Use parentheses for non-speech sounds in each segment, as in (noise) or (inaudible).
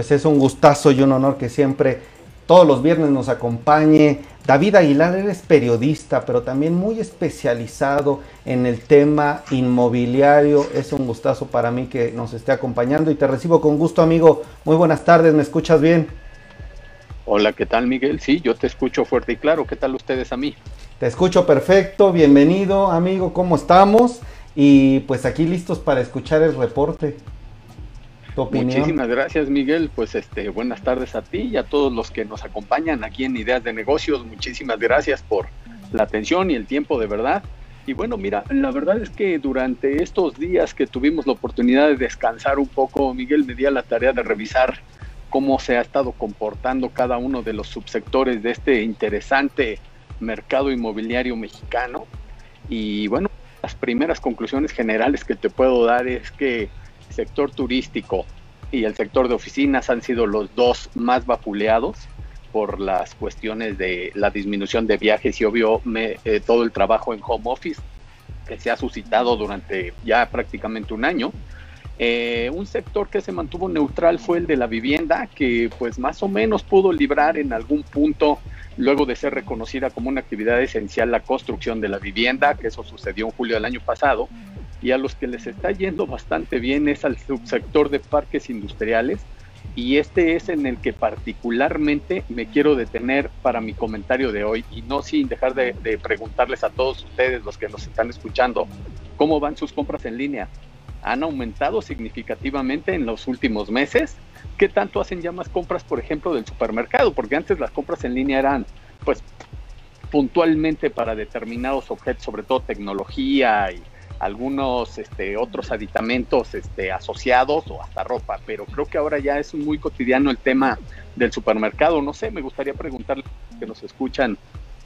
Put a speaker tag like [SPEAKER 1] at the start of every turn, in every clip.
[SPEAKER 1] pues es un gustazo y un honor que siempre todos los viernes nos acompañe. David Aguilar, eres periodista, pero también muy especializado en el tema inmobiliario. Es un gustazo para mí que nos esté acompañando y te recibo con gusto, amigo. Muy buenas tardes, ¿me escuchas bien?
[SPEAKER 2] Hola, ¿qué tal, Miguel? Sí, yo te escucho fuerte y claro. ¿Qué tal ustedes a mí?
[SPEAKER 1] Te escucho perfecto. Bienvenido, amigo. ¿Cómo estamos? Y pues aquí listos para escuchar el reporte.
[SPEAKER 2] Muchísimas gracias, Miguel. Pues este, buenas tardes a ti y a todos los que nos acompañan aquí en Ideas de Negocios. Muchísimas gracias por la atención y el tiempo de verdad. Y bueno, mira, la verdad es que durante estos días que tuvimos la oportunidad de descansar un poco, Miguel me dio la tarea de revisar cómo se ha estado comportando cada uno de los subsectores de este interesante mercado inmobiliario mexicano. Y bueno, las primeras conclusiones generales que te puedo dar es que sector turístico y el sector de oficinas han sido los dos más vapuleados por las cuestiones de la disminución de viajes y obvio eh, todo el trabajo en home office que se ha suscitado durante ya prácticamente un año. Eh, un sector que se mantuvo neutral fue el de la vivienda, que pues más o menos pudo librar en algún punto, luego de ser reconocida como una actividad esencial la construcción de la vivienda, que eso sucedió en julio del año pasado, y a los que les está yendo bastante bien es al subsector de parques industriales y este es en el que particularmente me quiero detener para mi comentario de hoy y no sin dejar de, preguntarles a todos ustedes los que nos están escuchando cómo van sus compras en línea. ¿Han aumentado significativamente en los últimos meses? ¿Qué tanto hacen ya más compras, por ejemplo, del supermercado? Porque antes las compras en línea eran, pues, puntualmente para determinados objetos, sobre todo tecnología y algunos este, otros aditamentos este, asociados o hasta ropa, pero creo que ahora ya es muy cotidiano el tema del supermercado. No sé, me gustaría preguntarle que nos escuchan,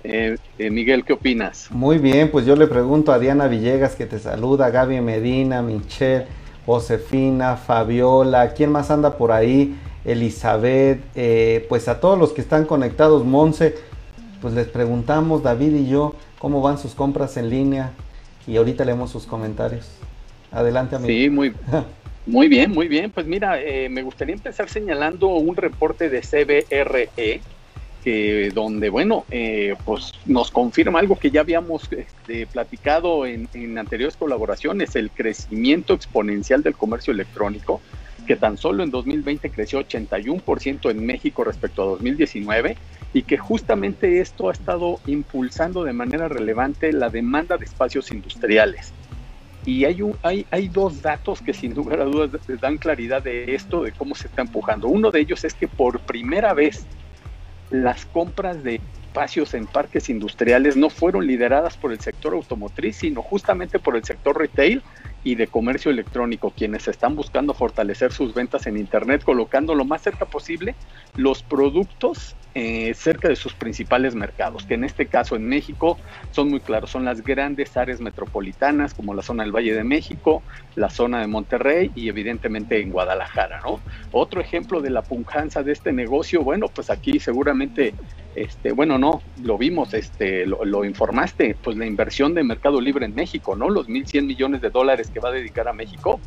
[SPEAKER 2] eh, eh, Miguel, ¿qué opinas?
[SPEAKER 1] Muy bien, pues yo le pregunto a Diana Villegas que te saluda, Gaby Medina, Michelle, Josefina, Fabiola, ¿quién más anda por ahí? Elizabeth, eh, pues a todos los que están conectados, Monse, pues les preguntamos, David y yo, cómo van sus compras en línea, y ahorita leemos sus comentarios. Adelante, amigo.
[SPEAKER 2] Sí, muy, (laughs) muy bien, muy bien. Pues mira, eh, me gustaría empezar señalando un reporte de CBRE, que donde, bueno, eh, pues nos confirma algo que ya habíamos este, platicado en, en anteriores colaboraciones, el crecimiento exponencial del comercio electrónico que tan solo en 2020 creció 81% en México respecto a 2019 y que justamente esto ha estado impulsando de manera relevante la demanda de espacios industriales. Y hay, un, hay, hay dos datos que sin lugar a dudas dan claridad de esto, de cómo se está empujando. Uno de ellos es que por primera vez las compras de espacios en parques industriales no fueron lideradas por el sector automotriz, sino justamente por el sector retail y de comercio electrónico, quienes están buscando fortalecer sus ventas en Internet, colocando lo más cerca posible los productos eh, cerca de sus principales mercados, que en este caso en México son muy claros, son las grandes áreas metropolitanas como la zona del Valle de México, la zona de Monterrey y evidentemente en Guadalajara, ¿no? Otro ejemplo de la punjanza de este negocio, bueno, pues aquí seguramente, este, bueno, no, lo vimos, este, lo, lo informaste, pues la inversión de Mercado Libre en México, ¿no? Los 1.100 millones de dólares que va a dedicar a México,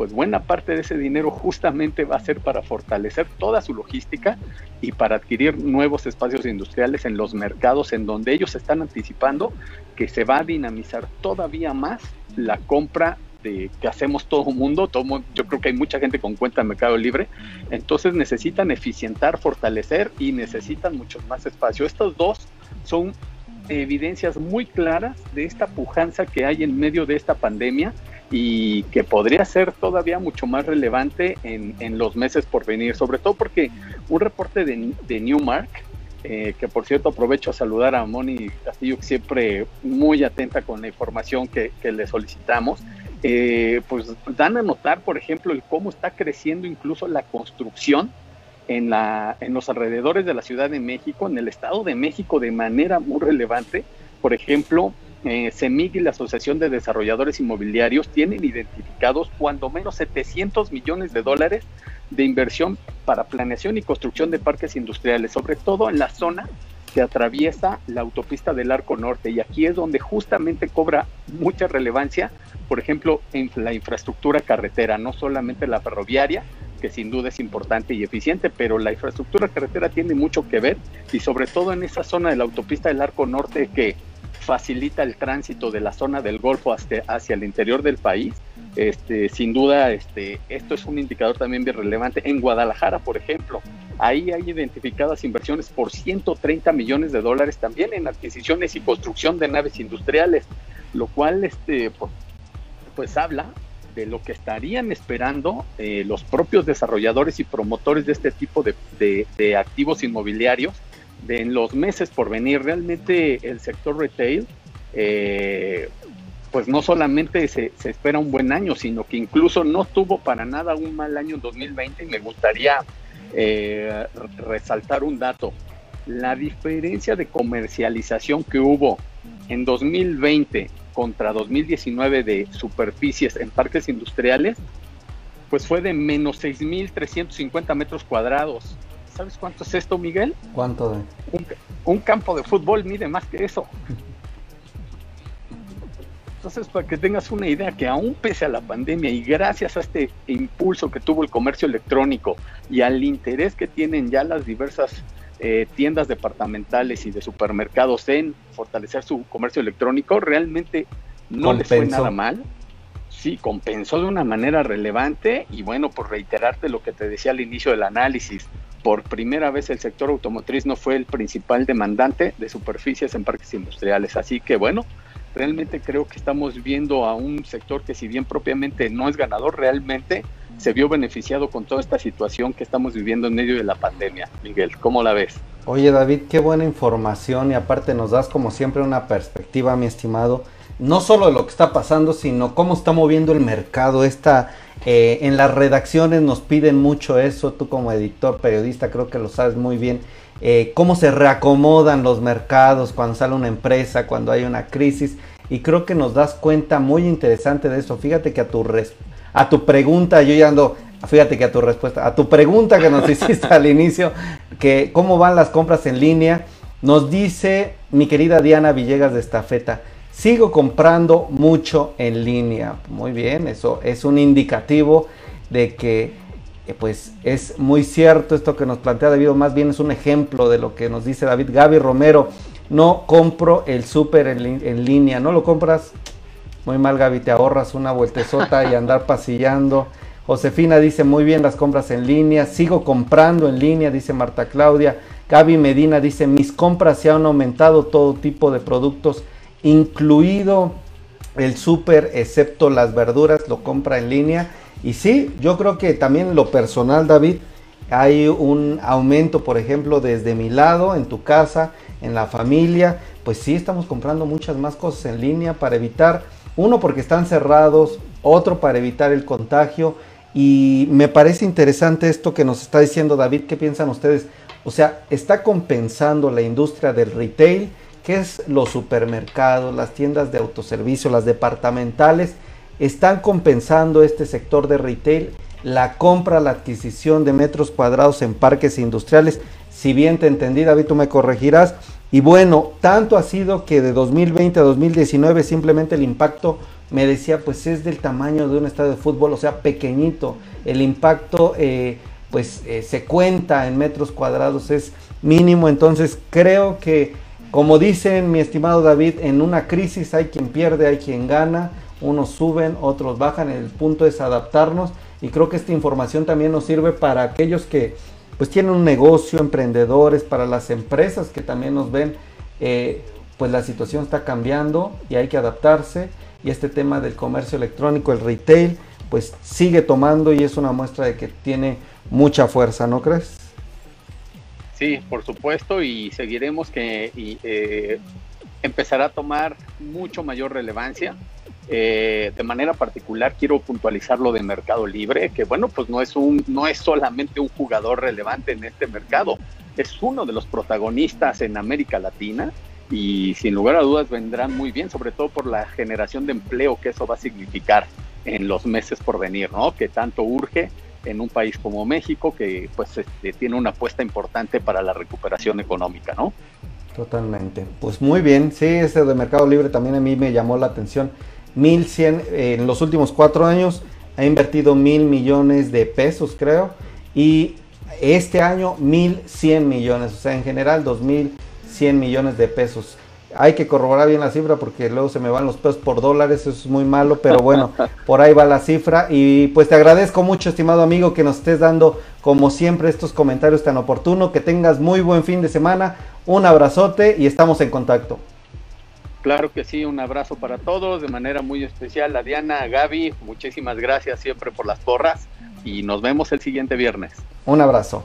[SPEAKER 2] pues buena parte de ese dinero justamente va a ser para fortalecer toda su logística y para adquirir nuevos espacios industriales en los mercados en donde ellos están anticipando que se va a dinamizar todavía más la compra de, que hacemos todo el mundo, yo creo que hay mucha gente con cuenta en Mercado Libre, entonces necesitan eficientar, fortalecer y necesitan muchos más espacio. Estos dos son evidencias muy claras de esta pujanza que hay en medio de esta pandemia y que podría ser todavía mucho más relevante en, en los meses por venir, sobre todo porque un reporte de, de Newmark, eh, que por cierto aprovecho a saludar a Moni Castillo, que siempre muy atenta con la información que, que le solicitamos, eh, pues dan a notar, por ejemplo, el cómo está creciendo incluso la construcción en, la, en los alrededores de la Ciudad de México, en el Estado de México de manera muy relevante. Por ejemplo, eh, CEMIG y la Asociación de Desarrolladores Inmobiliarios tienen identificados cuando menos 700 millones de dólares de inversión para planeación y construcción de parques industriales, sobre todo en la zona que atraviesa la autopista del Arco Norte. Y aquí es donde justamente cobra mucha relevancia, por ejemplo, en la infraestructura carretera, no solamente la ferroviaria, que sin duda es importante y eficiente, pero la infraestructura carretera tiene mucho que ver y sobre todo en esa zona de la autopista del Arco Norte que facilita el tránsito de la zona del Golfo hacia el interior del país. Este, sin duda, este, esto es un indicador también bien relevante. En Guadalajara, por ejemplo, ahí hay identificadas inversiones por 130 millones de dólares también en adquisiciones y construcción de naves industriales, lo cual este, pues, pues habla de lo que estarían esperando eh, los propios desarrolladores y promotores de este tipo de, activos inmobiliarios de en los meses por venir. Realmente el sector retail, eh, pues no solamente se, espera un buen año, sino que incluso no tuvo para nada un mal año en 2020 y me gustaría eh, resaltar un dato. La diferencia de comercialización que hubo en 2020 contra 2019 de superficies en parques industriales, pues fue de menos 6.350 metros cuadrados. ¿Sabes cuánto es esto, Miguel?
[SPEAKER 1] ¿Cuánto?
[SPEAKER 2] Un, un, campo de fútbol mide más que eso. Entonces, para que tengas una idea, que aún pese a la pandemia y gracias a este impulso que tuvo el comercio electrónico y al interés que tienen ya las diversas eh, tiendas departamentales y de supermercados en fortalecer su comercio electrónico, realmente no les fue nada mal. Sí, compensó de una manera relevante y bueno, por reiterarte lo que te decía al inicio del análisis, por primera vez el sector automotriz no fue el principal demandante de superficies en parques industriales. Así que bueno, realmente creo que estamos viendo a un sector que si bien propiamente no es ganador, realmente se vio beneficiado con toda esta situación que estamos viviendo en medio de la pandemia. Miguel, ¿cómo la ves?
[SPEAKER 1] Oye David, qué buena información y aparte nos das como siempre una perspectiva, mi estimado, no solo de lo que está pasando, sino cómo está moviendo el mercado. Esta, eh, en las redacciones nos piden mucho eso, tú como editor, periodista, creo que lo sabes muy bien. Eh, cómo se reacomodan los mercados cuando sale una empresa, cuando hay una crisis. Y creo que nos das cuenta muy interesante de eso. Fíjate que a tu, a tu pregunta, yo ya ando, fíjate que a tu respuesta, a tu pregunta que nos (laughs) hiciste al inicio, que cómo van las compras en línea, nos dice mi querida Diana Villegas de Estafeta, sigo comprando mucho en línea. Muy bien, eso es un indicativo de que eh, pues es muy cierto esto que nos plantea David, más bien es un ejemplo de lo que nos dice David Gaby Romero. No compro el súper en, en línea, no lo compras muy mal, Gaby, te ahorras una vueltezota y andar pasillando. Josefina dice, muy bien las compras en línea. Sigo comprando en línea, dice Marta Claudia. Gaby Medina dice, mis compras se han aumentado todo tipo de productos, incluido el súper, excepto las verduras, lo compra en línea. Y sí, yo creo que también lo personal, David, hay un aumento, por ejemplo, desde mi lado, en tu casa, en la familia. Pues sí, estamos comprando muchas más cosas en línea para evitar uno porque están cerrados, otro para evitar el contagio. Y me parece interesante esto que nos está diciendo David. ¿Qué piensan ustedes? O sea, está compensando la industria del retail, que es los supermercados, las tiendas de autoservicio, las departamentales, están compensando este sector de retail, la compra, la adquisición de metros cuadrados en parques industriales. Si bien te entendí, David, tú me corregirás, y bueno, tanto ha sido que de 2020 a 2019 simplemente el impacto me decía pues es del tamaño de un estadio de fútbol, o sea, pequeñito. El impacto eh, pues eh, se cuenta en metros cuadrados, es mínimo. Entonces creo que, como dicen mi estimado David, en una crisis hay quien pierde, hay quien gana. Unos suben, otros bajan. El punto es adaptarnos. Y creo que esta información también nos sirve para aquellos que pues tienen un negocio, emprendedores, para las empresas que también nos ven, eh, pues la situación está cambiando y hay que adaptarse. Y este tema del comercio electrónico, el retail, pues sigue tomando y es una muestra de que tiene mucha fuerza, ¿no crees?
[SPEAKER 2] Sí, por supuesto, y seguiremos que eh, empezará a tomar mucho mayor relevancia eh, de manera particular quiero puntualizar lo de Mercado Libre, que bueno, pues no es un, no es solamente un jugador relevante en este mercado, es uno de los protagonistas en América Latina y sin lugar a dudas vendrán muy bien, sobre todo por la generación de empleo que eso va a significar en los meses por venir, ¿no? Que tanto urge en un país como México, que pues este, tiene una apuesta importante para la recuperación económica, ¿no?
[SPEAKER 1] Totalmente. Pues muy bien, sí, ese de Mercado Libre también a mí me llamó la atención 1100 en los últimos cuatro años ha invertido mil millones de pesos, creo, y este año mil cien millones, o sea, en general dos mil cien millones de pesos. Hay que corroborar bien la cifra porque luego se me van los pesos por dólares, eso es muy malo, pero bueno, (laughs) por ahí va la cifra. Y pues te agradezco mucho, estimado amigo, que nos estés dando, como siempre, estos comentarios tan oportunos. Que tengas muy buen fin de semana, un abrazote y estamos en contacto.
[SPEAKER 2] Claro que sí, un abrazo para todos, de manera muy especial a Diana, a Gaby, muchísimas gracias siempre por las porras y nos vemos el siguiente viernes.
[SPEAKER 1] Un abrazo.